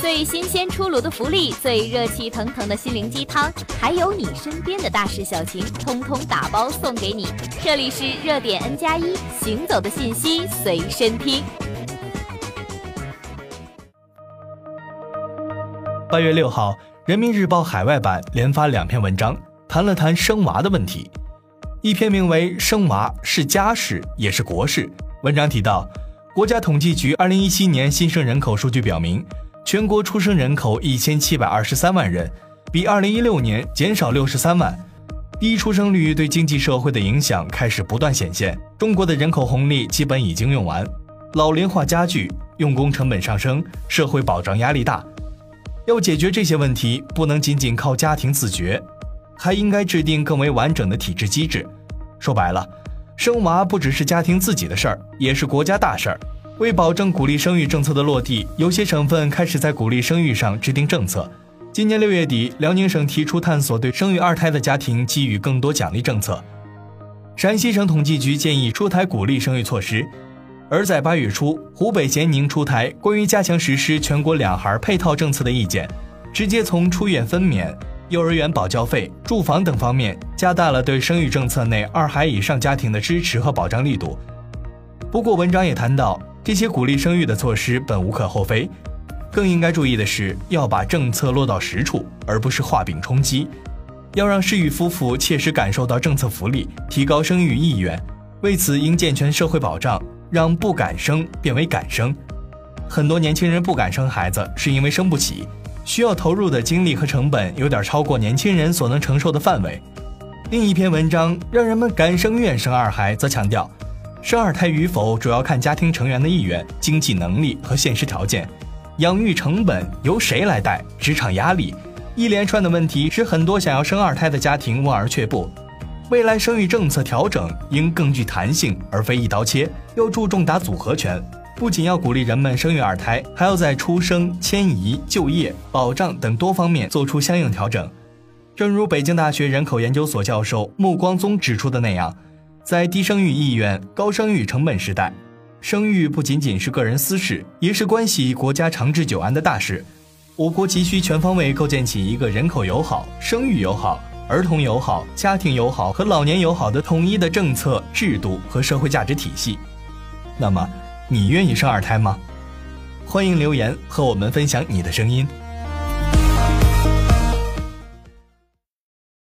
最新鲜出炉的福利，最热气腾腾的心灵鸡汤，还有你身边的大事小情，通通打包送给你。这里是热点 N 加一，行走的信息随身听。八月六号，人民日报海外版连发两篇文章，谈了谈生娃的问题。一篇名为《生娃是家事也是国事》，文章提到，国家统计局二零一七年新生人口数据表明。全国出生人口一千七百二十三万人，比二零一六年减少六十三万。低出生率对经济社会的影响开始不断显现。中国的人口红利基本已经用完，老龄化加剧，用工成本上升，社会保障压力大。要解决这些问题，不能仅仅靠家庭自觉，还应该制定更为完整的体制机制。说白了，生娃不只是家庭自己的事儿，也是国家大事儿。为保证鼓励生育政策的落地，有些省份开始在鼓励生育上制定政策。今年六月底，辽宁省提出探索对生育二胎的家庭给予更多奖励政策。陕西省统计局建议出台鼓励生育措施。而在八月初，湖北咸宁出台关于加强实施全国两孩配套政策的意见，直接从出院分娩、幼儿园保教费、住房等方面加大了对生育政策内二孩以上家庭的支持和保障力度。不过，文章也谈到。这些鼓励生育的措施本无可厚非，更应该注意的是要把政策落到实处，而不是画饼充饥。要让适育夫妇切实感受到政策福利，提高生育意愿。为此，应健全社会保障，让不敢生变为敢生。很多年轻人不敢生孩子，是因为生不起，需要投入的精力和成本有点超过年轻人所能承受的范围。另一篇文章《让人们敢生愿生二孩》则强调。生二胎与否主要看家庭成员的意愿、经济能力和现实条件，养育成本由谁来带？职场压力，一连串的问题使很多想要生二胎的家庭望而却步。未来生育政策调整应更具弹性，而非一刀切，要注重打组合拳。不仅要鼓励人们生育二胎，还要在出生、迁移、就业、保障等多方面做出相应调整。正如北京大学人口研究所教授穆光宗指出的那样。在低生育意愿、高生育成本时代，生育不仅仅是个人私事，也是关系国家长治久安的大事。我国急需全方位构建起一个人口友好、生育友好、儿童友好、家庭友好和老年友好的统一的政策制度和社会价值体系。那么，你愿意生二胎吗？欢迎留言和我们分享你的声音。